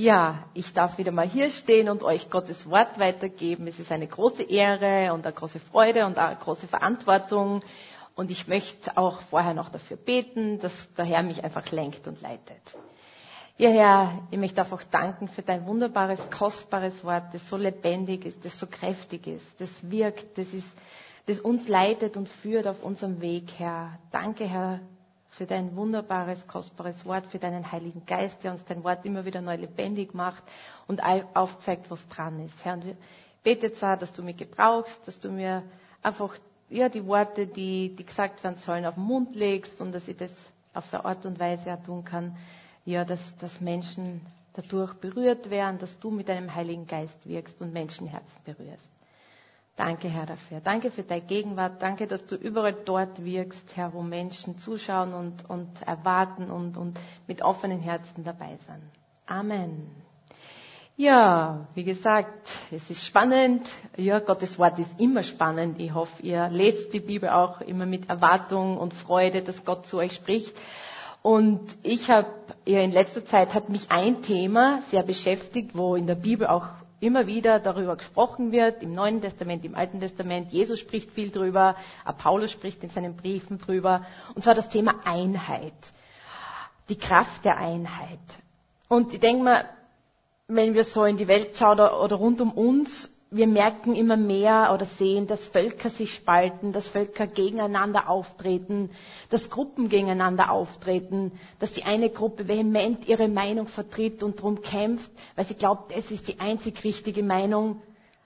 Ja, ich darf wieder mal hier stehen und euch Gottes Wort weitergeben. Es ist eine große Ehre und eine große Freude und eine große Verantwortung. Und ich möchte auch vorher noch dafür beten, dass der Herr mich einfach lenkt und leitet. Ja, Herr, ich möchte einfach danken für dein wunderbares, kostbares Wort, das so lebendig ist, das so kräftig ist, das wirkt, das ist, das uns leitet und führt auf unserem Weg, Herr. Danke, Herr, für dein wunderbares, kostbares Wort, für deinen Heiligen Geist, der uns dein Wort immer wieder neu lebendig macht und aufzeigt, was dran ist. Herr, und ich bete jetzt dass du mich gebrauchst, dass du mir einfach ja, die Worte, die, die gesagt werden sollen, auf den Mund legst und dass ich das auf eine Art und Weise auch tun kann, ja, dass, dass Menschen dadurch berührt werden, dass du mit deinem Heiligen Geist wirkst und Menschenherzen berührst. Danke, Herr, dafür. Danke für deine Gegenwart. Danke, dass du überall dort wirkst, Herr, wo Menschen zuschauen und, und erwarten und, und mit offenen Herzen dabei sind. Amen. Ja, wie gesagt, es ist spannend. Ja, Gottes Wort ist immer spannend. Ich hoffe, ihr lest die Bibel auch immer mit Erwartung und Freude, dass Gott zu euch spricht. Und ich habe ja in letzter Zeit hat mich ein Thema sehr beschäftigt, wo in der Bibel auch immer wieder darüber gesprochen wird, im Neuen Testament, im Alten Testament. Jesus spricht viel drüber, Paulus spricht in seinen Briefen drüber. Und zwar das Thema Einheit. Die Kraft der Einheit. Und ich denke mal, wenn wir so in die Welt schauen oder, oder rund um uns, wir merken immer mehr oder sehen, dass Völker sich spalten, dass Völker gegeneinander auftreten, dass Gruppen gegeneinander auftreten, dass die eine Gruppe vehement ihre Meinung vertritt und darum kämpft, weil sie glaubt, es ist die einzig richtige Meinung.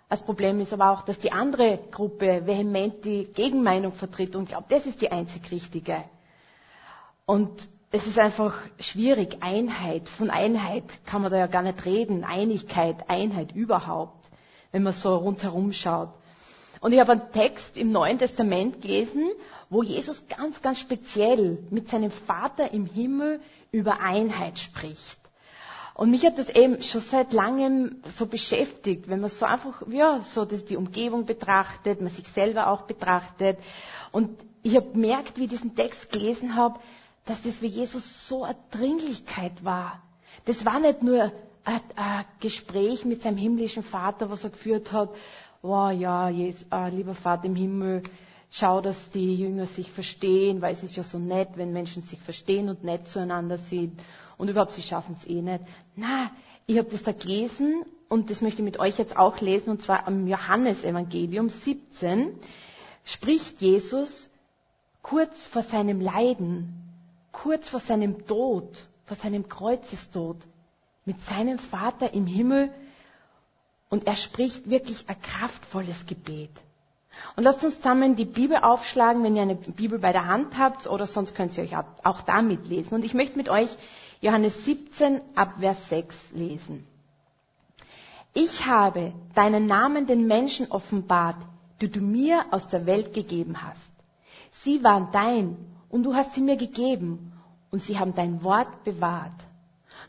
Das Problem ist aber auch, dass die andere Gruppe vehement die Gegenmeinung vertritt und glaubt, das ist die einzig richtige. Und es ist einfach schwierig. Einheit, von Einheit kann man da ja gar nicht reden. Einigkeit, Einheit überhaupt wenn man so rundherum schaut. Und ich habe einen Text im Neuen Testament gelesen, wo Jesus ganz, ganz speziell mit seinem Vater im Himmel über Einheit spricht. Und mich hat das eben schon seit langem so beschäftigt, wenn man so einfach, ja, so die Umgebung betrachtet, man sich selber auch betrachtet. Und ich habe gemerkt, wie ich diesen Text gelesen habe, dass das für Jesus so eine Dringlichkeit war. Das war nicht nur ein, Gespräch mit seinem himmlischen Vater, was er geführt hat. Oh ja, Jesus, äh, lieber Vater im Himmel, schau, dass die Jünger sich verstehen, weil es ist ja so nett, wenn Menschen sich verstehen und nett zueinander sind. Und überhaupt, sie schaffen es eh nicht. Na, ich habe das da gelesen und das möchte ich mit euch jetzt auch lesen, und zwar am Johannesevangelium 17 spricht Jesus kurz vor seinem Leiden, kurz vor seinem Tod, vor seinem Kreuzestod, mit seinem Vater im Himmel und er spricht wirklich ein kraftvolles Gebet. Und lasst uns zusammen die Bibel aufschlagen, wenn ihr eine Bibel bei der Hand habt oder sonst könnt ihr euch auch damit lesen. Und ich möchte mit euch Johannes 17 ab Vers 6 lesen. Ich habe deinen Namen den Menschen offenbart, die du mir aus der Welt gegeben hast. Sie waren dein und du hast sie mir gegeben und sie haben dein Wort bewahrt.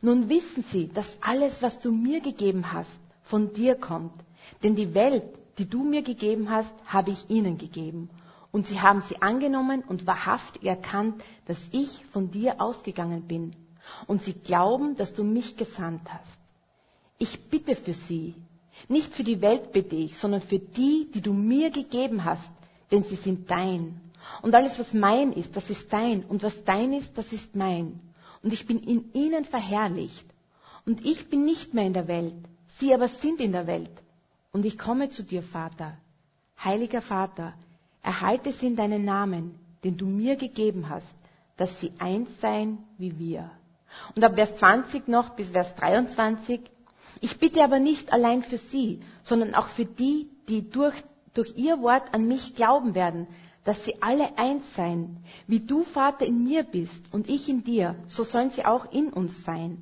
Nun wissen sie, dass alles, was du mir gegeben hast, von dir kommt. Denn die Welt, die du mir gegeben hast, habe ich ihnen gegeben. Und sie haben sie angenommen und wahrhaftig erkannt, dass ich von dir ausgegangen bin. Und sie glauben, dass du mich gesandt hast. Ich bitte für sie. Nicht für die Welt bitte ich, sondern für die, die du mir gegeben hast, denn sie sind dein. Und alles, was mein ist, das ist dein. Und was dein ist, das ist mein und ich bin in ihnen verherrlicht. Und ich bin nicht mehr in der Welt, sie aber sind in der Welt. Und ich komme zu dir, Vater. Heiliger Vater, erhalte sie in deinen Namen, den du mir gegeben hast, dass sie eins seien wie wir. Und ab Vers 20 noch bis Vers 23. Ich bitte aber nicht allein für sie, sondern auch für die, die durch, durch ihr Wort an mich glauben werden, dass sie alle eins seien. Wie du, Vater, in mir bist und ich in dir, so sollen sie auch in uns sein.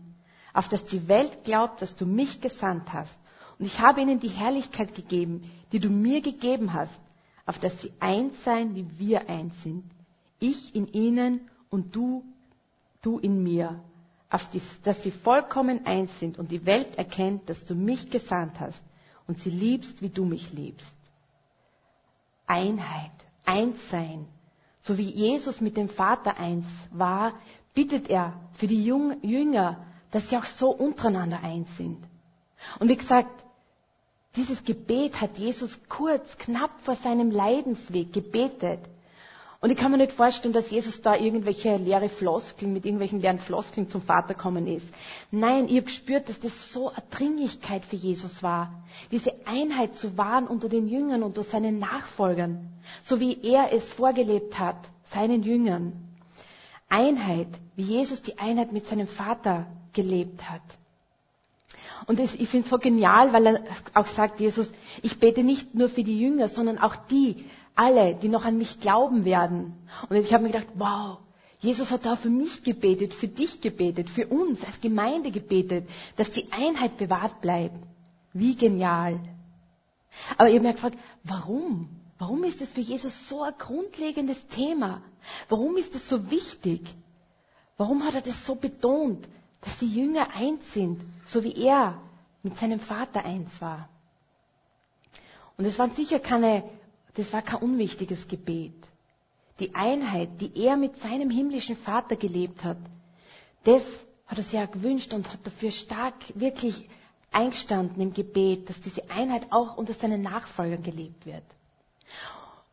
Auf dass die Welt glaubt, dass du mich gesandt hast. Und ich habe ihnen die Herrlichkeit gegeben, die du mir gegeben hast, auf dass sie eins seien, wie wir eins sind. Ich in ihnen und du, du in mir. Auf die, dass sie vollkommen eins sind und die Welt erkennt, dass du mich gesandt hast und sie liebst, wie du mich liebst. Einheit eins sein. So wie Jesus mit dem Vater eins war, bittet er für die Jünger, dass sie auch so untereinander eins sind. Und wie gesagt, dieses Gebet hat Jesus kurz, knapp vor seinem Leidensweg gebetet. Und ich kann mir nicht vorstellen, dass Jesus da irgendwelche leere Floskeln, mit irgendwelchen leeren Floskeln zum Vater kommen ist. Nein, ich habe gespürt, dass das so eine Dringlichkeit für Jesus war. Diese Einheit zu wahren unter den Jüngern, unter seinen Nachfolgern. So wie er es vorgelebt hat, seinen Jüngern. Einheit, wie Jesus die Einheit mit seinem Vater gelebt hat. Und das, ich finde es so genial, weil er auch sagt, Jesus, ich bete nicht nur für die Jünger, sondern auch die, alle, die noch an mich glauben werden. Und ich habe mir gedacht, wow, Jesus hat da für mich gebetet, für dich gebetet, für uns als Gemeinde gebetet, dass die Einheit bewahrt bleibt. Wie genial. Aber ich habe mir gefragt, warum? Warum ist das für Jesus so ein grundlegendes Thema? Warum ist es so wichtig? Warum hat er das so betont, dass die Jünger eins sind, so wie er mit seinem Vater eins war? Und es waren sicher keine das war kein unwichtiges Gebet. Die Einheit, die er mit seinem himmlischen Vater gelebt hat, das hat er sich ja gewünscht und hat dafür stark wirklich eingestanden im Gebet, dass diese Einheit auch unter seinen Nachfolgern gelebt wird.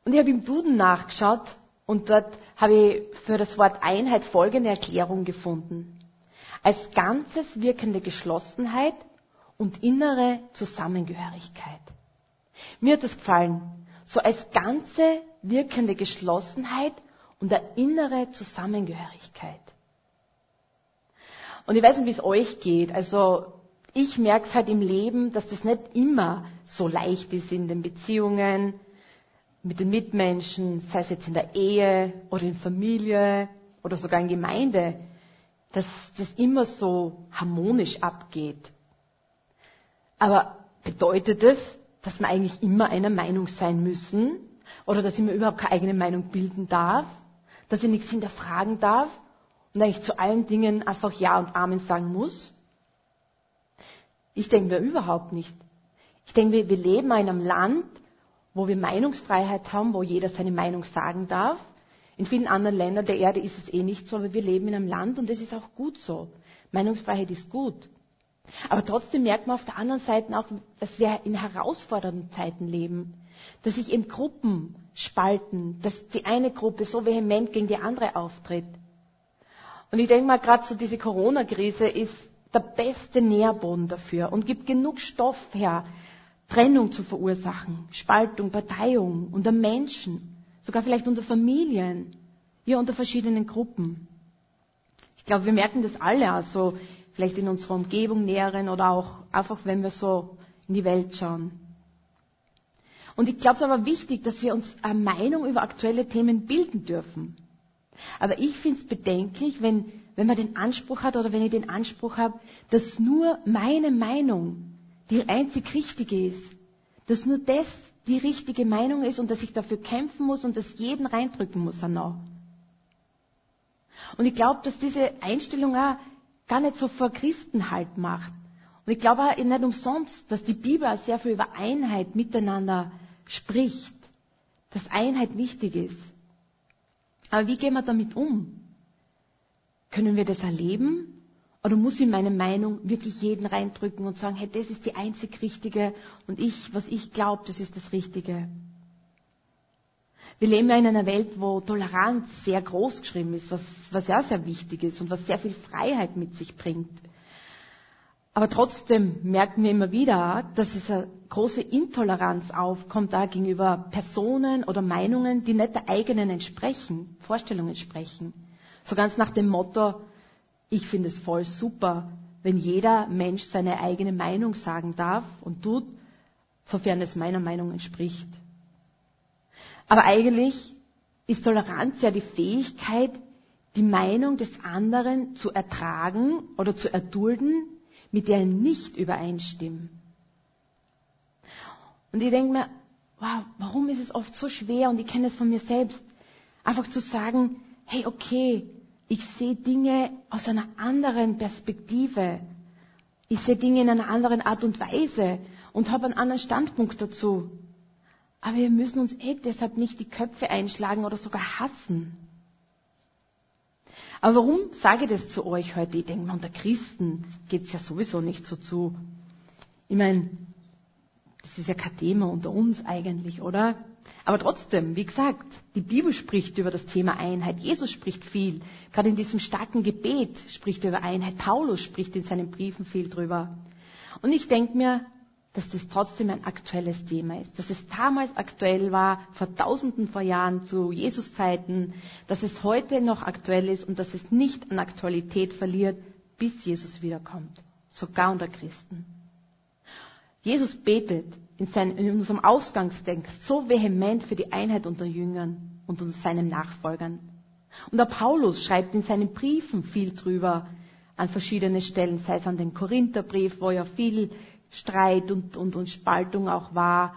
Und ich habe im Duden nachgeschaut und dort habe ich für das Wort Einheit folgende Erklärung gefunden. Als ganzes wirkende Geschlossenheit und innere Zusammengehörigkeit. Mir hat das gefallen, so als ganze wirkende Geschlossenheit und eine innere Zusammengehörigkeit. Und ich weiß nicht, wie es euch geht. Also ich merke es halt im Leben, dass das nicht immer so leicht ist in den Beziehungen mit den Mitmenschen, sei es jetzt in der Ehe oder in Familie oder sogar in Gemeinde, dass das immer so harmonisch abgeht. Aber bedeutet es, dass wir eigentlich immer einer Meinung sein müssen oder dass ich mir überhaupt keine eigene Meinung bilden darf, dass ich nichts hinterfragen darf und eigentlich zu allen Dingen einfach Ja und Amen sagen muss? Ich denke mir überhaupt nicht. Ich denke, wir, wir leben in einem Land, wo wir Meinungsfreiheit haben, wo jeder seine Meinung sagen darf. In vielen anderen Ländern der Erde ist es eh nicht so, aber wir leben in einem Land und das ist auch gut so. Meinungsfreiheit ist gut. Aber trotzdem merkt man auf der anderen Seite auch, dass wir in herausfordernden Zeiten leben, dass sich eben Gruppen spalten, dass die eine Gruppe so vehement gegen die andere auftritt. Und ich denke mal, gerade so diese Corona-Krise ist der beste Nährboden dafür und gibt genug Stoff her, Trennung zu verursachen, Spaltung, Parteiung unter Menschen, sogar vielleicht unter Familien, ja unter verschiedenen Gruppen. Ich glaube, wir merken das alle, also vielleicht in unserer Umgebung näheren oder auch einfach, wenn wir so in die Welt schauen. Und ich glaube es aber wichtig, dass wir uns eine Meinung über aktuelle Themen bilden dürfen. Aber ich finde es bedenklich, wenn, wenn man den Anspruch hat oder wenn ich den Anspruch habe, dass nur meine Meinung die einzig richtige ist. Dass nur das die richtige Meinung ist und dass ich dafür kämpfen muss und das jeden reindrücken muss. Und ich glaube, dass diese Einstellung auch gar nicht so vor Christen halt macht. Und ich glaube auch nicht umsonst, dass die Bibel sehr viel über Einheit miteinander spricht, dass Einheit wichtig ist. Aber wie gehen wir damit um? Können wir das erleben? Oder muss ich meine Meinung wirklich jeden reindrücken und sagen, hey, das ist die einzig richtige und ich, was ich glaube, das ist das Richtige? Wir leben ja in einer Welt, wo Toleranz sehr groß geschrieben ist, was, was ja sehr wichtig ist und was sehr viel Freiheit mit sich bringt. Aber trotzdem merken wir immer wieder, dass es eine große Intoleranz aufkommt da gegenüber Personen oder Meinungen, die nicht der eigenen entsprechen, Vorstellungen entsprechen. So ganz nach dem Motto, ich finde es voll super, wenn jeder Mensch seine eigene Meinung sagen darf und tut, sofern es meiner Meinung entspricht. Aber eigentlich ist Toleranz ja die Fähigkeit, die Meinung des anderen zu ertragen oder zu erdulden, mit der er nicht übereinstimmt. Und ich denke mir, wow, warum ist es oft so schwer, und ich kenne es von mir selbst, einfach zu sagen, hey, okay, ich sehe Dinge aus einer anderen Perspektive. Ich sehe Dinge in einer anderen Art und Weise und habe einen anderen Standpunkt dazu. Aber wir müssen uns eh deshalb nicht die Köpfe einschlagen oder sogar hassen. Aber warum sage ich das zu euch heute? Ich denke unter Christen geht es ja sowieso nicht so zu. Ich meine, das ist ja kein Thema unter uns eigentlich, oder? Aber trotzdem, wie gesagt, die Bibel spricht über das Thema Einheit. Jesus spricht viel. Gerade in diesem starken Gebet spricht er über Einheit. Paulus spricht in seinen Briefen viel drüber. Und ich denke mir, dass das trotzdem ein aktuelles Thema ist. Dass es damals aktuell war, vor tausenden vor Jahren zu Jesus Zeiten, dass es heute noch aktuell ist und dass es nicht an Aktualität verliert, bis Jesus wiederkommt. Sogar unter Christen. Jesus betet in, seinem, in unserem Ausgangstext so vehement für die Einheit unter Jüngern und unter seinen Nachfolgern. Und der Paulus schreibt in seinen Briefen viel drüber an verschiedene Stellen, sei es an den Korintherbrief, wo ja viel Streit und, und, und Spaltung auch war,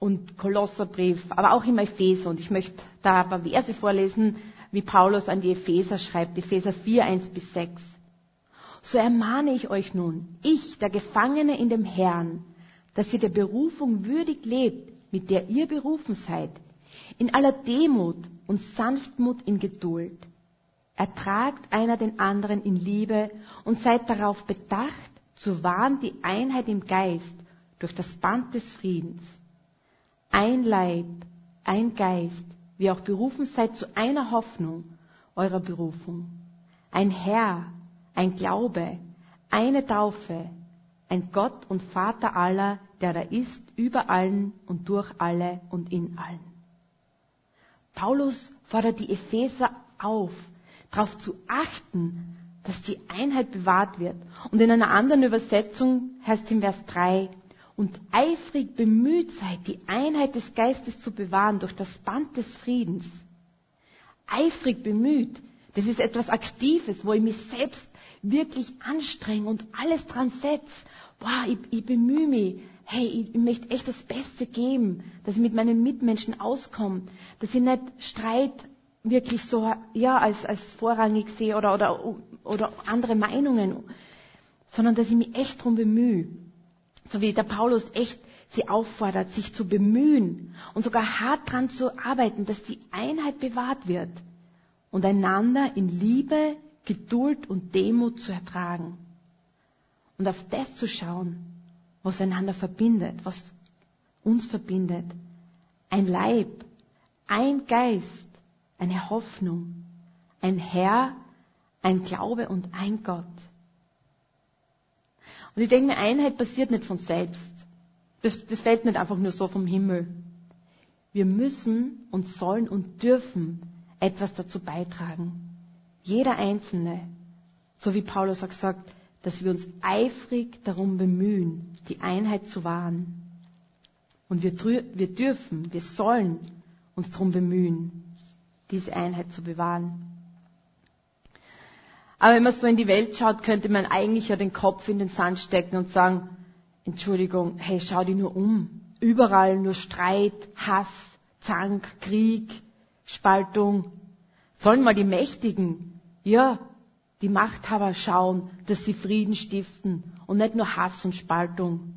und Kolosserbrief, aber auch im Epheser. Und ich möchte da ein paar Verse vorlesen, wie Paulus an die Epheser schreibt, Epheser 4, 1 bis 6. So ermahne ich euch nun, ich, der Gefangene in dem Herrn, dass ihr der Berufung würdig lebt, mit der ihr berufen seid, in aller Demut und Sanftmut in Geduld. Ertragt einer den anderen in Liebe und seid darauf bedacht, zu wahren die Einheit im Geist durch das Band des Friedens. Ein Leib, ein Geist, wie auch berufen seid zu einer Hoffnung eurer Berufung. Ein Herr, ein Glaube, eine Taufe, ein Gott und Vater aller, der da ist, über allen und durch alle und in allen. Paulus fordert die Epheser auf, darauf zu achten, dass die Einheit bewahrt wird. Und in einer anderen Übersetzung heißt es im Vers 3, und eifrig bemüht seid, die Einheit des Geistes zu bewahren durch das Band des Friedens. Eifrig bemüht, das ist etwas Aktives, wo ich mich selbst wirklich anstrenge und alles dran setze boah, ich, ich bemühe mich, hey, ich, ich möchte echt das Beste geben, dass ich mit meinen Mitmenschen auskomme, dass ich nicht Streit wirklich so, ja, als, als vorrangig sehe oder, oder, oder andere Meinungen, sondern dass ich mich echt darum bemühe. So wie der Paulus echt sie auffordert, sich zu bemühen und sogar hart dran zu arbeiten, dass die Einheit bewahrt wird und einander in Liebe, Geduld und Demut zu ertragen und auf das zu schauen, was einander verbindet, was uns verbindet. Ein Leib, ein Geist, eine Hoffnung, ein Herr, ein Glaube und ein Gott. Und ich denke mir, Einheit passiert nicht von selbst. Das, das fällt nicht einfach nur so vom Himmel. Wir müssen und sollen und dürfen etwas dazu beitragen. Jeder Einzelne. So wie Paulus auch sagt, dass wir uns eifrig darum bemühen, die Einheit zu wahren. Und wir, wir dürfen, wir sollen uns darum bemühen, diese Einheit zu bewahren. Aber wenn man so in die Welt schaut, könnte man eigentlich ja den Kopf in den Sand stecken und sagen, Entschuldigung, hey, schau dich nur um. Überall nur Streit, Hass, Zank, Krieg, Spaltung. Sollen mal die Mächtigen, ja, die Machthaber schauen, dass sie Frieden stiften und nicht nur Hass und Spaltung.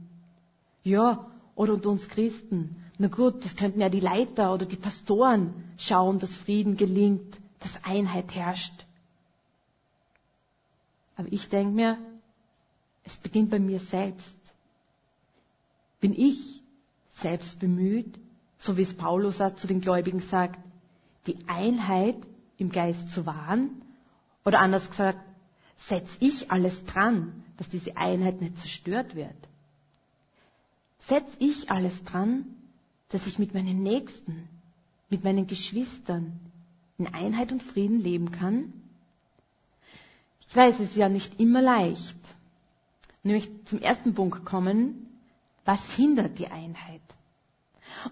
Ja, oder unter uns Christen. Na gut, das könnten ja die Leiter oder die Pastoren schauen, dass Frieden gelingt, dass Einheit herrscht. Aber ich denke mir, es beginnt bei mir selbst. Bin ich selbst bemüht, so wie es Paulus zu den Gläubigen sagt, die Einheit im Geist zu wahren oder anders gesagt, setze ich alles dran, dass diese Einheit nicht zerstört wird? Setze ich alles dran, dass ich mit meinen Nächsten, mit meinen Geschwistern in Einheit und Frieden leben kann? Ich weiß, es ist ja nicht immer leicht. Nämlich zum ersten Punkt kommen, was hindert die Einheit?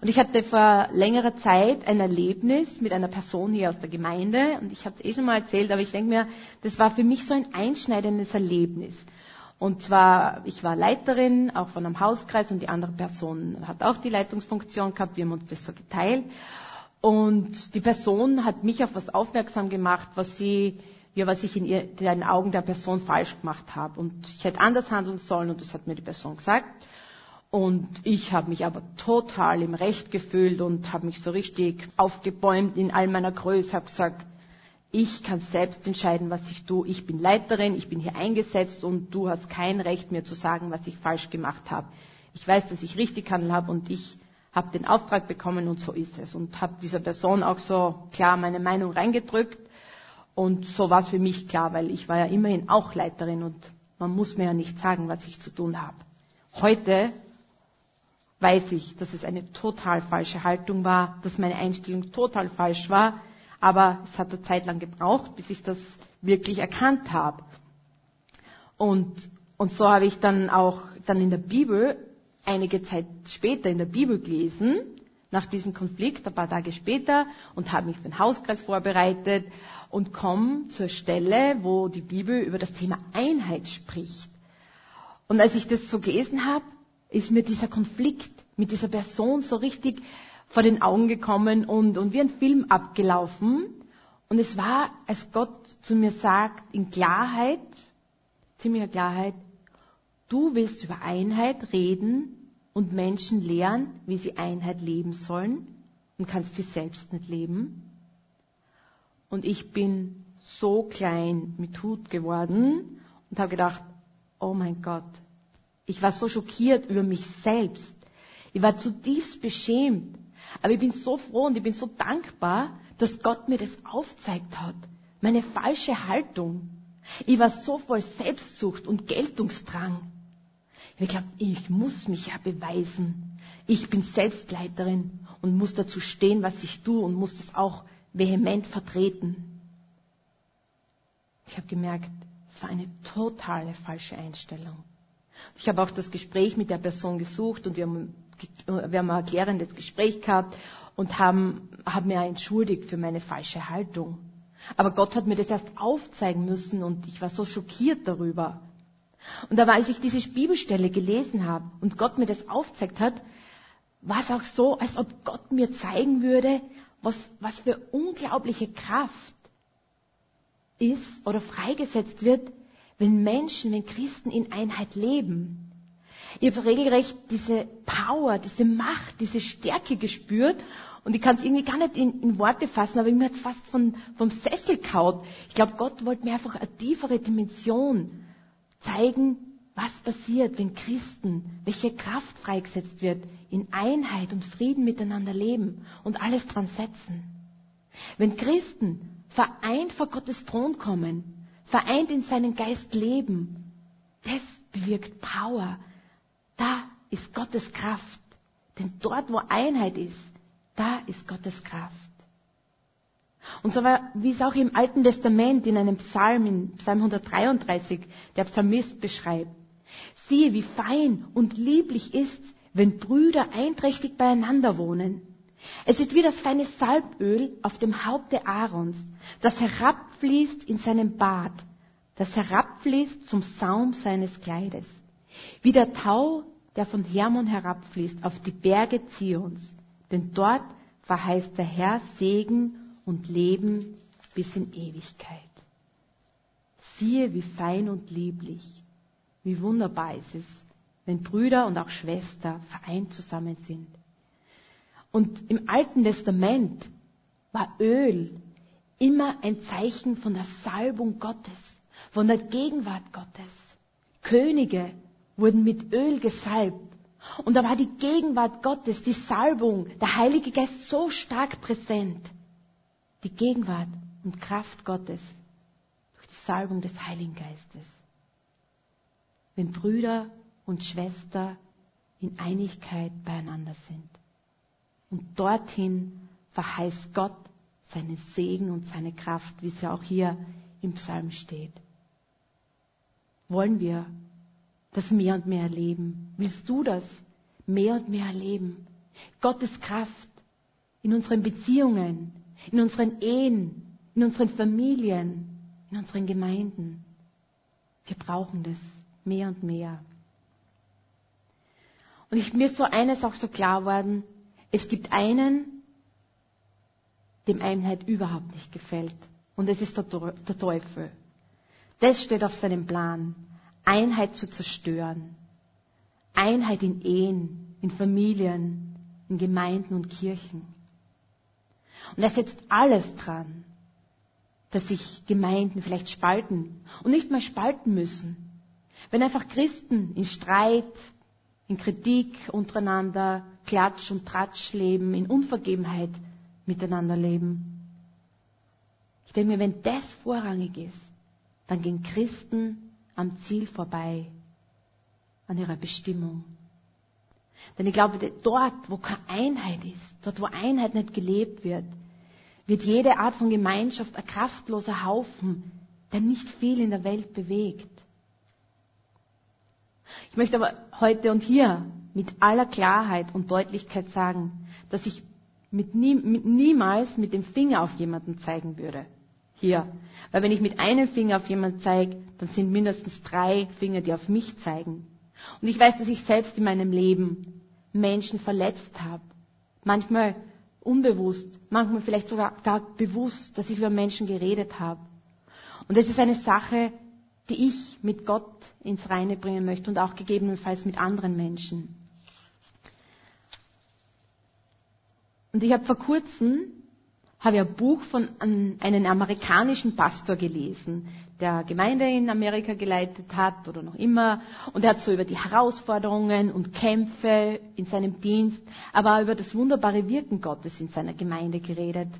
Und ich hatte vor längerer Zeit ein Erlebnis mit einer Person hier aus der Gemeinde und ich habe es eh schon mal erzählt, aber ich denke mir, das war für mich so ein einschneidendes Erlebnis. Und zwar, ich war Leiterin, auch von einem Hauskreis und die andere Person hat auch die Leitungsfunktion gehabt, wir haben uns das so geteilt. Und die Person hat mich auf was aufmerksam gemacht, was sie, ja, was ich in, ihr, den Augen der Person falsch gemacht habe. Und ich hätte anders handeln sollen und das hat mir die Person gesagt. Und ich habe mich aber total im Recht gefühlt und habe mich so richtig aufgebäumt in all meiner Größe, habe gesagt, ich kann selbst entscheiden, was ich tue. Ich bin Leiterin, ich bin hier eingesetzt und du hast kein Recht, mir zu sagen, was ich falsch gemacht habe. Ich weiß, dass ich richtig gehandelt habe und ich habe den Auftrag bekommen und so ist es. Und habe dieser Person auch so klar meine Meinung reingedrückt. Und so war es für mich klar, weil ich war ja immerhin auch Leiterin und man muss mir ja nicht sagen, was ich zu tun habe. Heute weiß ich, dass es eine total falsche Haltung war, dass meine Einstellung total falsch war aber es hat eine Zeit lang gebraucht, bis ich das wirklich erkannt habe. Und, und so habe ich dann auch dann in der Bibel einige Zeit später in der Bibel gelesen, nach diesem Konflikt, ein paar Tage später, und habe mich für den Hauskreis vorbereitet und komme zur Stelle, wo die Bibel über das Thema Einheit spricht. Und als ich das so gelesen habe, ist mir dieser Konflikt mit dieser Person so richtig vor den Augen gekommen und, und wie ein Film abgelaufen. Und es war, als Gott zu mir sagt, in Klarheit, ziemlicher Klarheit, du willst über Einheit reden und Menschen lehren, wie sie Einheit leben sollen und kannst sie selbst nicht leben. Und ich bin so klein mit Hut geworden und habe gedacht, oh mein Gott, ich war so schockiert über mich selbst. Ich war zutiefst beschämt, aber ich bin so froh und ich bin so dankbar, dass Gott mir das aufzeigt hat. Meine falsche Haltung. Ich war so voll Selbstsucht und Geltungsdrang. Ich glaube, ich muss mich ja beweisen. Ich bin Selbstleiterin und muss dazu stehen, was ich tue und muss das auch vehement vertreten. Ich habe gemerkt, es war eine totale falsche Einstellung. Ich habe auch das Gespräch mit der Person gesucht und wir haben wir haben ein erklärendes Gespräch gehabt und haben, haben mir entschuldigt für meine falsche Haltung. Aber Gott hat mir das erst aufzeigen müssen und ich war so schockiert darüber. Und aber als ich diese Bibelstelle gelesen habe und Gott mir das aufzeigt hat, war es auch so, als ob Gott mir zeigen würde, was, was für unglaubliche Kraft ist oder freigesetzt wird, wenn Menschen, wenn Christen in Einheit leben. Ich habe regelrecht diese Power, diese Macht, diese Stärke gespürt. Und ich kann es irgendwie gar nicht in, in Worte fassen, aber mir hat es fast von, vom Sessel kaut. Ich glaube, Gott wollte mir einfach eine tiefere Dimension zeigen, was passiert, wenn Christen, welche Kraft freigesetzt wird, in Einheit und Frieden miteinander leben und alles dran setzen. Wenn Christen vereint vor Gottes Thron kommen, vereint in seinen Geist leben, das bewirkt Power, da ist Gottes Kraft. Denn dort, wo Einheit ist, da ist Gottes Kraft. Und so war, wie es auch im Alten Testament in einem Psalm, in Psalm 133, der Psalmist beschreibt. Siehe, wie fein und lieblich ist, wenn Brüder einträchtig beieinander wohnen. Es ist wie das feine Salböl auf dem Haupte Aarons, das herabfließt in seinem Bart, das herabfließt zum Saum seines Kleides. Wie der Tau, der von Hermon herabfließt auf die Berge Zions. Denn dort verheißt der Herr Segen und Leben bis in Ewigkeit. Siehe, wie fein und lieblich, wie wunderbar ist es, wenn Brüder und auch Schwester vereint zusammen sind. Und im Alten Testament war Öl immer ein Zeichen von der Salbung Gottes, von der Gegenwart Gottes. Könige wurden mit Öl gesalbt. Und da war die Gegenwart Gottes, die Salbung, der Heilige Geist so stark präsent. Die Gegenwart und Kraft Gottes durch die Salbung des Heiligen Geistes. Wenn Brüder und Schwester in Einigkeit beieinander sind. Und dorthin verheißt Gott seinen Segen und seine Kraft, wie es ja auch hier im Psalm steht. Wollen wir das mehr und mehr erleben? Willst du das mehr und mehr erleben? Gottes Kraft in unseren Beziehungen, in unseren Ehen, in unseren Familien, in unseren Gemeinden. Wir brauchen das mehr und mehr. Und ich, mir ist so eines auch so klar worden, es gibt einen, dem Einheit überhaupt nicht gefällt. Und es ist der, der Teufel. Das steht auf seinem Plan. Einheit zu zerstören. Einheit in Ehen, in Familien, in Gemeinden und Kirchen. Und er setzt alles dran, dass sich Gemeinden vielleicht spalten und nicht mal spalten müssen. Wenn einfach Christen in Streit, in Kritik untereinander, Klatsch und Tratsch leben, in Unvergebenheit miteinander leben. Ich denke mir, wenn das vorrangig ist, dann gehen Christen am Ziel vorbei, an ihrer Bestimmung. Denn ich glaube, dort, wo keine Einheit ist, dort, wo Einheit nicht gelebt wird, wird jede Art von Gemeinschaft ein kraftloser Haufen, der nicht viel in der Welt bewegt. Ich möchte aber heute und hier mit aller Klarheit und Deutlichkeit sagen, dass ich mit nie, mit niemals mit dem Finger auf jemanden zeigen würde. Hier. Weil wenn ich mit einem Finger auf jemanden zeige, dann sind mindestens drei Finger, die auf mich zeigen. Und ich weiß, dass ich selbst in meinem Leben Menschen verletzt habe. Manchmal unbewusst, manchmal vielleicht sogar gar bewusst, dass ich über Menschen geredet habe. Und das ist eine Sache, die ich mit Gott ins Reine bringen möchte und auch gegebenenfalls mit anderen Menschen. Und ich habe vor kurzem habe ich ein Buch von einem amerikanischen Pastor gelesen, der Gemeinde in Amerika geleitet hat oder noch immer. Und er hat so über die Herausforderungen und Kämpfe in seinem Dienst, aber auch über das wunderbare Wirken Gottes in seiner Gemeinde geredet.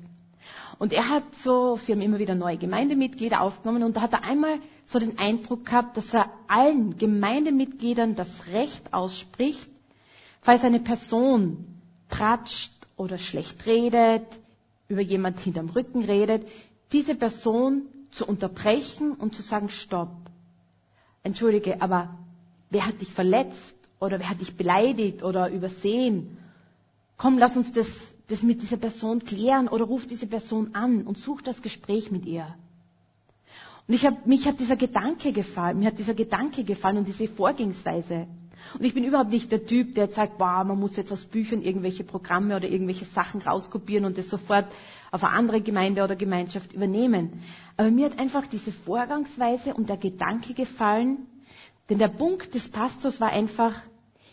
Und er hat so, sie haben immer wieder neue Gemeindemitglieder aufgenommen und da hat er einmal so den Eindruck gehabt, dass er allen Gemeindemitgliedern das Recht ausspricht, falls eine Person tratscht oder schlecht redet, über jemand hinterm Rücken redet, diese Person zu unterbrechen und zu sagen, stopp. Entschuldige, aber wer hat dich verletzt oder wer hat dich beleidigt oder übersehen? Komm, lass uns das, das mit dieser Person klären oder ruf diese Person an und such das Gespräch mit ihr. Und ich hab, mich hat dieser Gedanke gefallen, mir hat dieser Gedanke gefallen und diese Vorgehensweise. Und ich bin überhaupt nicht der Typ, der sagt, wow, man muss jetzt aus Büchern irgendwelche Programme oder irgendwelche Sachen rauskopieren und das sofort auf eine andere Gemeinde oder Gemeinschaft übernehmen. Aber mir hat einfach diese Vorgangsweise und der Gedanke gefallen, denn der Punkt des Pastors war einfach,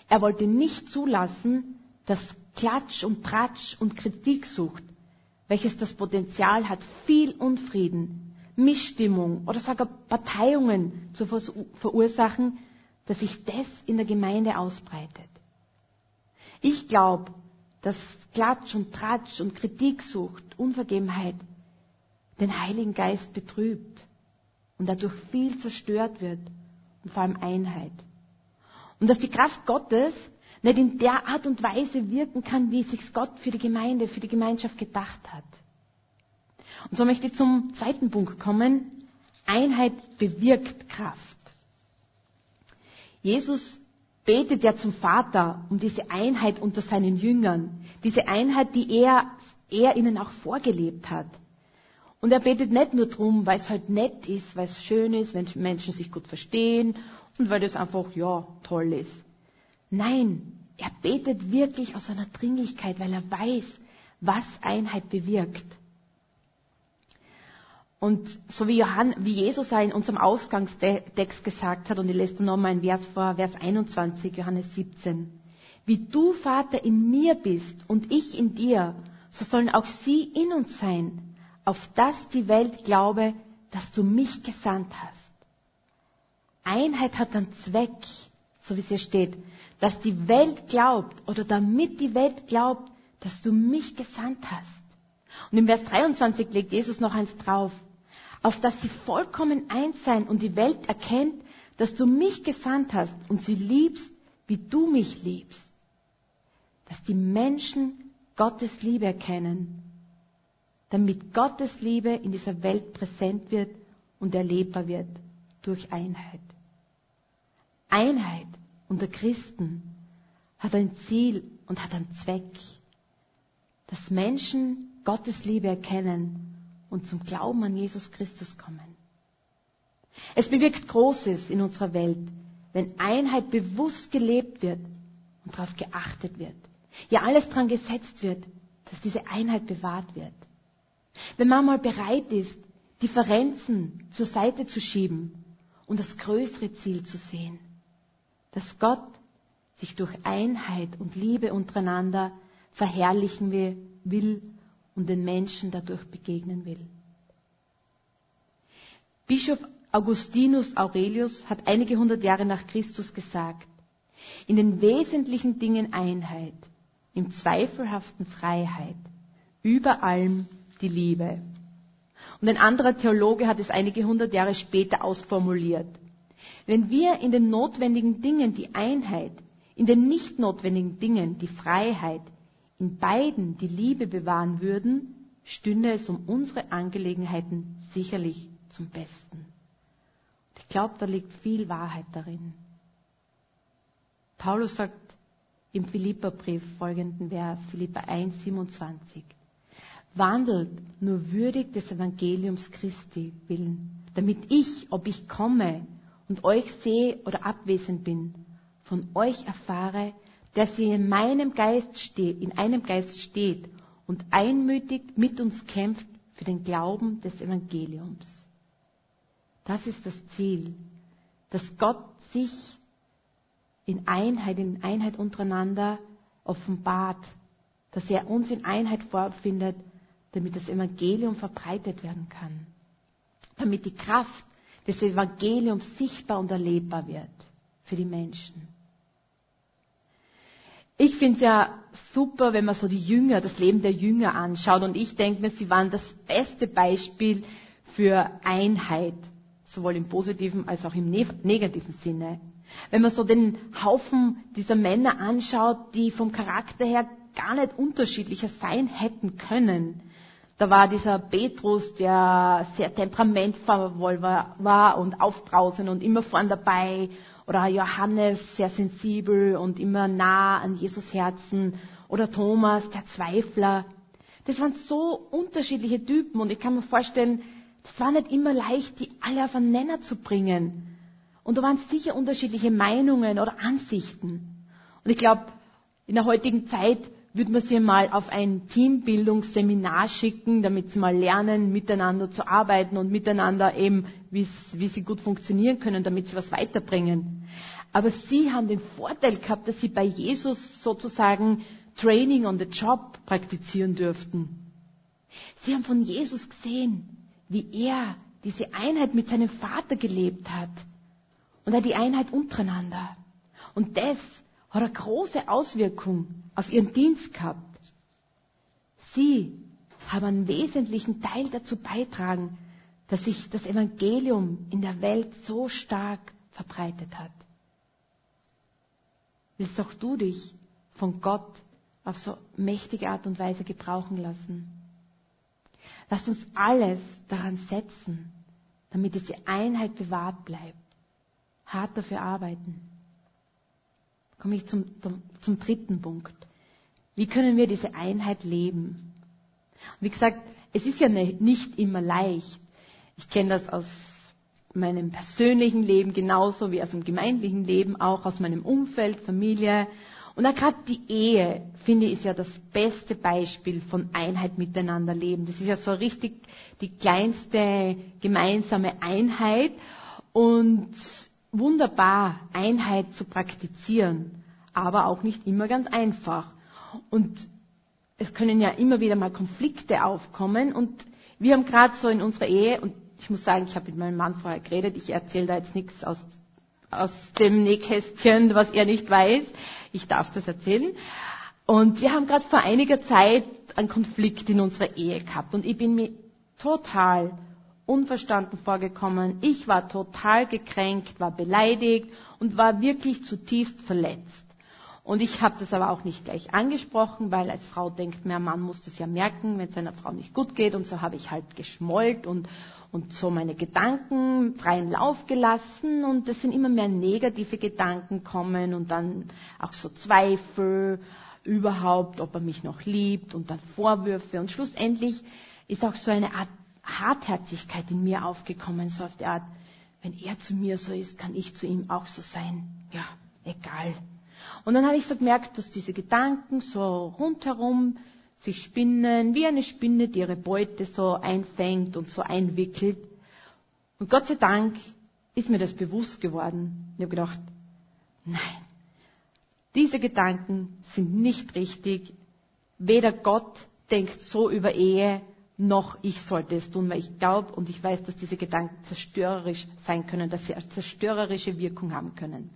er wollte nicht zulassen, dass Klatsch und Tratsch und Kritik sucht, welches das Potenzial hat, viel Unfrieden, Missstimmung oder sogar Parteiungen zu verursachen, dass sich das in der Gemeinde ausbreitet. Ich glaube, dass Klatsch und Tratsch und Kritiksucht, Unvergebenheit den Heiligen Geist betrübt und dadurch viel zerstört wird und vor allem Einheit. Und dass die Kraft Gottes nicht in der Art und Weise wirken kann, wie es sich Gott für die Gemeinde, für die Gemeinschaft gedacht hat. Und so möchte ich zum zweiten Punkt kommen. Einheit bewirkt Kraft. Jesus betet ja zum Vater um diese Einheit unter seinen Jüngern. Diese Einheit, die er, er ihnen auch vorgelebt hat. Und er betet nicht nur drum, weil es halt nett ist, weil es schön ist, wenn Menschen sich gut verstehen und weil das einfach, ja, toll ist. Nein, er betet wirklich aus einer Dringlichkeit, weil er weiß, was Einheit bewirkt. Und so wie, Johann, wie Jesus in unserem Ausgangstext gesagt hat, und ich lese da nochmal ein Vers vor, Vers 21, Johannes 17. Wie du, Vater, in mir bist und ich in dir, so sollen auch sie in uns sein, auf dass die Welt glaube, dass du mich gesandt hast. Einheit hat einen Zweck, so wie es hier steht, dass die Welt glaubt oder damit die Welt glaubt, dass du mich gesandt hast. Und im Vers 23 legt Jesus noch eins drauf auf dass sie vollkommen eins sein und die Welt erkennt, dass du mich gesandt hast und sie liebst, wie du mich liebst. Dass die Menschen Gottes Liebe erkennen, damit Gottes Liebe in dieser Welt präsent wird und erlebbar wird durch Einheit. Einheit unter Christen hat ein Ziel und hat einen Zweck, dass Menschen Gottes Liebe erkennen und zum Glauben an Jesus Christus kommen. Es bewirkt Großes in unserer Welt, wenn Einheit bewusst gelebt wird und darauf geachtet wird. Ja, alles daran gesetzt wird, dass diese Einheit bewahrt wird. Wenn man mal bereit ist, Differenzen zur Seite zu schieben und das größere Ziel zu sehen, dass Gott sich durch Einheit und Liebe untereinander verherrlichen will und den Menschen dadurch begegnen will. Bischof Augustinus Aurelius hat einige hundert Jahre nach Christus gesagt, in den wesentlichen Dingen Einheit, im zweifelhaften Freiheit, über allem die Liebe. Und ein anderer Theologe hat es einige hundert Jahre später ausformuliert. Wenn wir in den notwendigen Dingen die Einheit, in den nicht notwendigen Dingen die Freiheit, in beiden die Liebe bewahren würden, stünde es um unsere Angelegenheiten sicherlich zum Besten. Ich glaube, da liegt viel Wahrheit darin. Paulus sagt im Philipperbrief folgenden Vers, Philipper 1, 27. Wandelt nur würdig des Evangeliums Christi willen, damit ich, ob ich komme und euch sehe oder abwesend bin, von euch erfahre, dass ihr in meinem Geist steht, in einem Geist steht und einmütig mit uns kämpft für den Glauben des Evangeliums. Das ist das Ziel, dass Gott sich in Einheit, in Einheit untereinander offenbart, dass er uns in Einheit vorfindet, damit das Evangelium verbreitet werden kann, damit die Kraft des Evangeliums sichtbar und erlebbar wird für die Menschen. Ich finde es ja super, wenn man so die Jünger, das Leben der Jünger anschaut. Und ich denke mir, sie waren das beste Beispiel für Einheit, sowohl im positiven als auch im negativen Sinne. Wenn man so den Haufen dieser Männer anschaut, die vom Charakter her gar nicht unterschiedlicher sein hätten können. Da war dieser Petrus, der sehr temperamentvoll war und aufbrausend und immer vorn dabei oder Johannes, sehr sensibel und immer nah an Jesus Herzen. Oder Thomas, der Zweifler. Das waren so unterschiedliche Typen und ich kann mir vorstellen, das war nicht immer leicht, die alle auf einen Nenner zu bringen. Und da waren sicher unterschiedliche Meinungen oder Ansichten. Und ich glaube, in der heutigen Zeit würde man sie mal auf ein Teambildungsseminar schicken, damit sie mal lernen, miteinander zu arbeiten und miteinander eben, wie sie gut funktionieren können, damit sie was weiterbringen. Aber sie haben den Vorteil gehabt, dass sie bei Jesus sozusagen Training on the Job praktizieren dürften. Sie haben von Jesus gesehen, wie er diese Einheit mit seinem Vater gelebt hat und er die Einheit untereinander. Und das hat eine große Auswirkung auf ihren Dienst gehabt. Sie haben einen wesentlichen Teil dazu beitragen, dass sich das Evangelium in der Welt so stark verbreitet hat willst auch du dich von Gott auf so mächtige Art und Weise gebrauchen lassen. Lasst uns alles daran setzen, damit diese Einheit bewahrt bleibt. Hart dafür arbeiten. Komme ich zum, zum, zum dritten Punkt. Wie können wir diese Einheit leben? Und wie gesagt, es ist ja ne, nicht immer leicht. Ich kenne das aus meinem persönlichen Leben genauso wie aus dem gemeindlichen Leben, auch aus meinem Umfeld, Familie. Und auch gerade die Ehe, finde ich, ist ja das beste Beispiel von Einheit miteinander leben. Das ist ja so richtig die kleinste gemeinsame Einheit und wunderbar Einheit zu praktizieren, aber auch nicht immer ganz einfach. Und es können ja immer wieder mal Konflikte aufkommen und wir haben gerade so in unserer Ehe, und ich muss sagen, ich habe mit meinem Mann vorher geredet. Ich erzähle da jetzt nichts aus, aus dem Nähkästchen, was er nicht weiß. Ich darf das erzählen. Und wir haben gerade vor einiger Zeit einen Konflikt in unserer Ehe gehabt. Und ich bin mir total unverstanden vorgekommen. Ich war total gekränkt, war beleidigt und war wirklich zutiefst verletzt. Und ich habe das aber auch nicht gleich angesprochen, weil als Frau denkt man, Mann muss das ja merken, wenn es einer Frau nicht gut geht. Und so habe ich halt geschmollt und, und so meine Gedanken freien Lauf gelassen und es sind immer mehr negative Gedanken kommen und dann auch so Zweifel überhaupt, ob er mich noch liebt und dann Vorwürfe und schlussendlich ist auch so eine Art Hartherzigkeit in mir aufgekommen, so auf der Art, wenn er zu mir so ist, kann ich zu ihm auch so sein. Ja, egal. Und dann habe ich so gemerkt, dass diese Gedanken so rundherum sich spinnen, wie eine Spinne, die ihre Beute so einfängt und so einwickelt. Und Gott sei Dank ist mir das bewusst geworden. Ich habe gedacht, nein, diese Gedanken sind nicht richtig. Weder Gott denkt so über Ehe, noch ich sollte es tun, weil ich glaube und ich weiß, dass diese Gedanken zerstörerisch sein können, dass sie eine zerstörerische Wirkung haben können.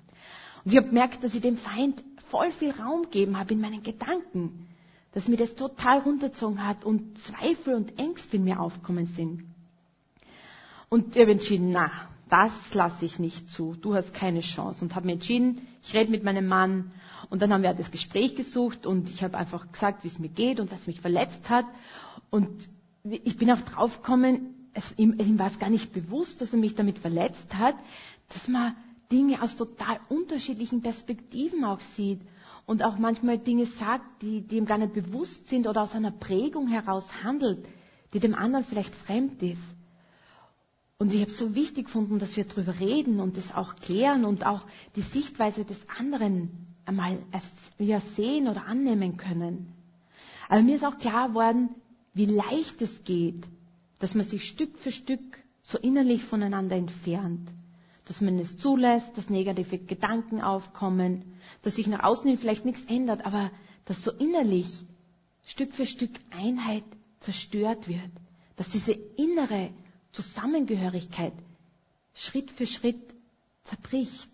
Und ich habe gemerkt, dass ich dem Feind voll viel Raum gegeben habe in meinen Gedanken, dass mir das total runtergezogen hat und Zweifel und Ängste in mir aufkommen sind. Und ich habe entschieden, na, das lasse ich nicht zu. Du hast keine Chance. Und habe mir entschieden, ich rede mit meinem Mann. Und dann haben wir das Gespräch gesucht und ich habe einfach gesagt, wie es mir geht und was mich verletzt hat. Und ich bin auch draufgekommen, ihm, ihm war es gar nicht bewusst, dass er mich damit verletzt hat, dass man Dinge aus total unterschiedlichen Perspektiven auch sieht und auch manchmal Dinge sagt, die, die ihm gar nicht bewusst sind oder aus einer Prägung heraus handelt, die dem anderen vielleicht fremd ist. Und ich habe es so wichtig gefunden, dass wir darüber reden und das auch klären und auch die Sichtweise des anderen einmal ja, sehen oder annehmen können. Aber mir ist auch klar geworden, wie leicht es geht, dass man sich Stück für Stück so innerlich voneinander entfernt. Dass man es zulässt, dass negative Gedanken aufkommen, dass sich nach außen hin vielleicht nichts ändert, aber dass so innerlich Stück für Stück Einheit zerstört wird. Dass diese innere Zusammengehörigkeit Schritt für Schritt zerbricht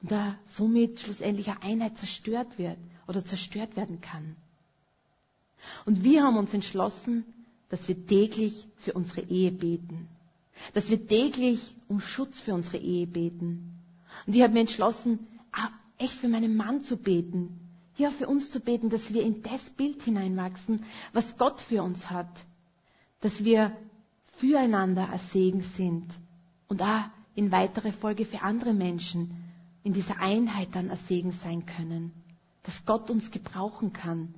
und da somit schlussendlich eine Einheit zerstört wird oder zerstört werden kann. Und wir haben uns entschlossen, dass wir täglich für unsere Ehe beten. Dass wir täglich um Schutz für unsere Ehe beten. Und ich habe mir entschlossen, echt für meinen Mann zu beten. Ja, für uns zu beten, dass wir in das Bild hineinwachsen, was Gott für uns hat. Dass wir füreinander ein Segen sind und auch in weiterer Folge für andere Menschen in dieser Einheit dann ein Segen sein können, dass Gott uns gebrauchen kann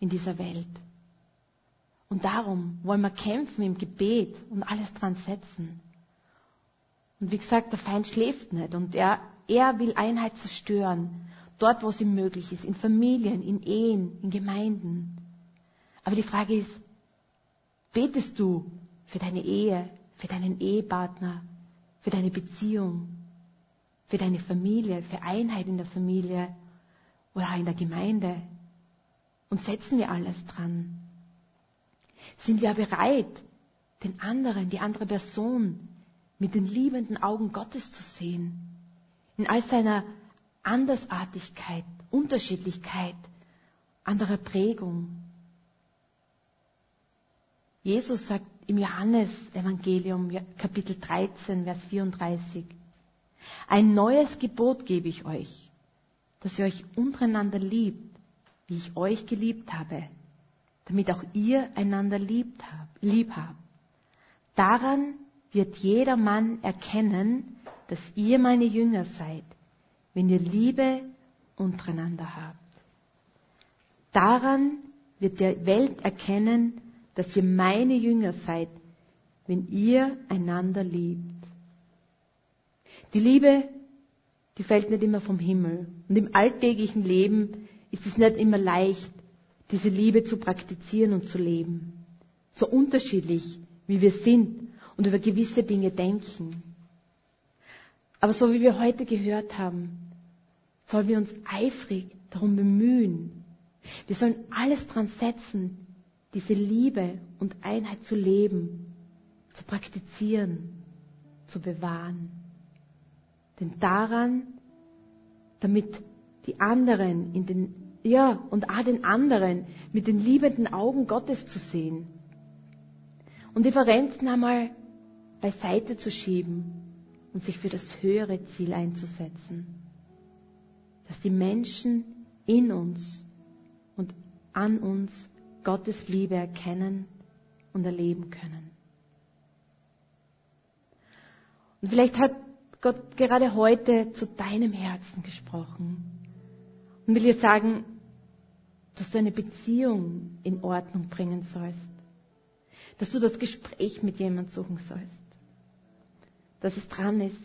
in dieser Welt. Und darum wollen wir kämpfen im Gebet und alles dran setzen. Und wie gesagt, der Feind schläft nicht und er, er will Einheit zerstören, dort wo es ihm möglich ist, in Familien, in Ehen, in Gemeinden. Aber die Frage ist, betest du für deine Ehe, für deinen Ehepartner, für deine Beziehung, für deine Familie, für Einheit in der Familie oder auch in der Gemeinde. Und setzen wir alles dran. Sind wir bereit, den anderen, die andere Person mit den liebenden Augen Gottes zu sehen? In all seiner Andersartigkeit, Unterschiedlichkeit, anderer Prägung. Jesus sagt im Johannesevangelium Kapitel 13, Vers 34. Ein neues Gebot gebe ich euch, dass ihr euch untereinander liebt, wie ich euch geliebt habe, damit auch ihr einander liebt habt, lieb habt. Daran wird jeder Mann erkennen, dass ihr meine Jünger seid, wenn ihr Liebe untereinander habt. Daran wird die Welt erkennen, dass ihr meine Jünger seid, wenn ihr einander liebt. Die Liebe, die fällt nicht immer vom Himmel. Und im alltäglichen Leben ist es nicht immer leicht, diese Liebe zu praktizieren und zu leben. So unterschiedlich, wie wir sind und über gewisse Dinge denken. Aber so wie wir heute gehört haben, sollen wir uns eifrig darum bemühen. Wir sollen alles dran setzen, diese Liebe und Einheit zu leben, zu praktizieren, zu bewahren. Denn daran, damit die anderen in den, ja, und auch den anderen mit den liebenden Augen Gottes zu sehen und Differenzen einmal beiseite zu schieben und sich für das höhere Ziel einzusetzen. Dass die Menschen in uns und an uns Gottes Liebe erkennen und erleben können. Und vielleicht hat Gott gerade heute zu deinem Herzen gesprochen und will dir sagen, dass du eine Beziehung in Ordnung bringen sollst, dass du das Gespräch mit jemandem suchen sollst, dass es dran ist,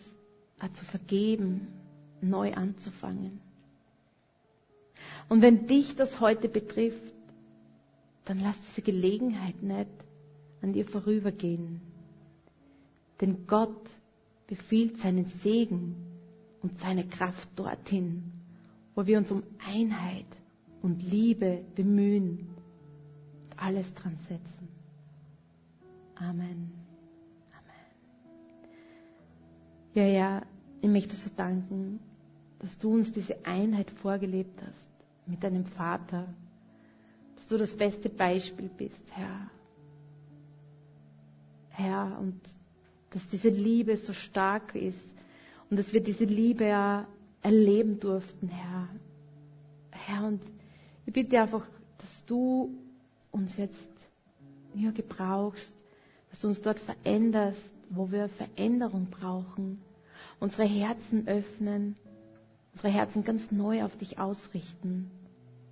zu vergeben, neu anzufangen. Und wenn dich das heute betrifft, dann lass diese Gelegenheit nicht an dir vorübergehen. Denn Gott befiehlt seinen Segen und seine Kraft dorthin, wo wir uns um Einheit und Liebe bemühen und alles dran setzen. Amen. Ja, ja, ich möchte so danken, dass du uns diese Einheit vorgelebt hast mit deinem Vater, dass du das beste Beispiel bist, Herr. Herr, und dass diese Liebe so stark ist und dass wir diese Liebe ja erleben durften, Herr. Herr, und ich bitte einfach, dass du uns jetzt hier gebrauchst, dass du uns dort veränderst, wo wir Veränderung brauchen, unsere Herzen öffnen, unsere Herzen ganz neu auf dich ausrichten.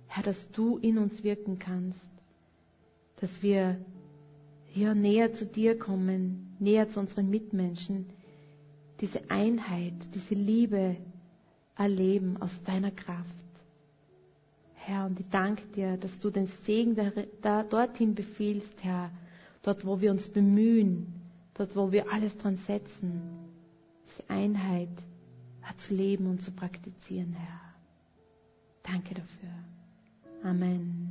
Herr, dass du in uns wirken kannst, dass wir hier näher zu dir kommen, näher zu unseren Mitmenschen, diese Einheit, diese Liebe erleben aus deiner Kraft. Herr, und ich danke dir, dass du den Segen da, da, dorthin befiehlst, Herr, dort, wo wir uns bemühen, dort, wo wir alles dran setzen, diese Einheit zu leben und zu praktizieren, Herr. Danke dafür. Amen.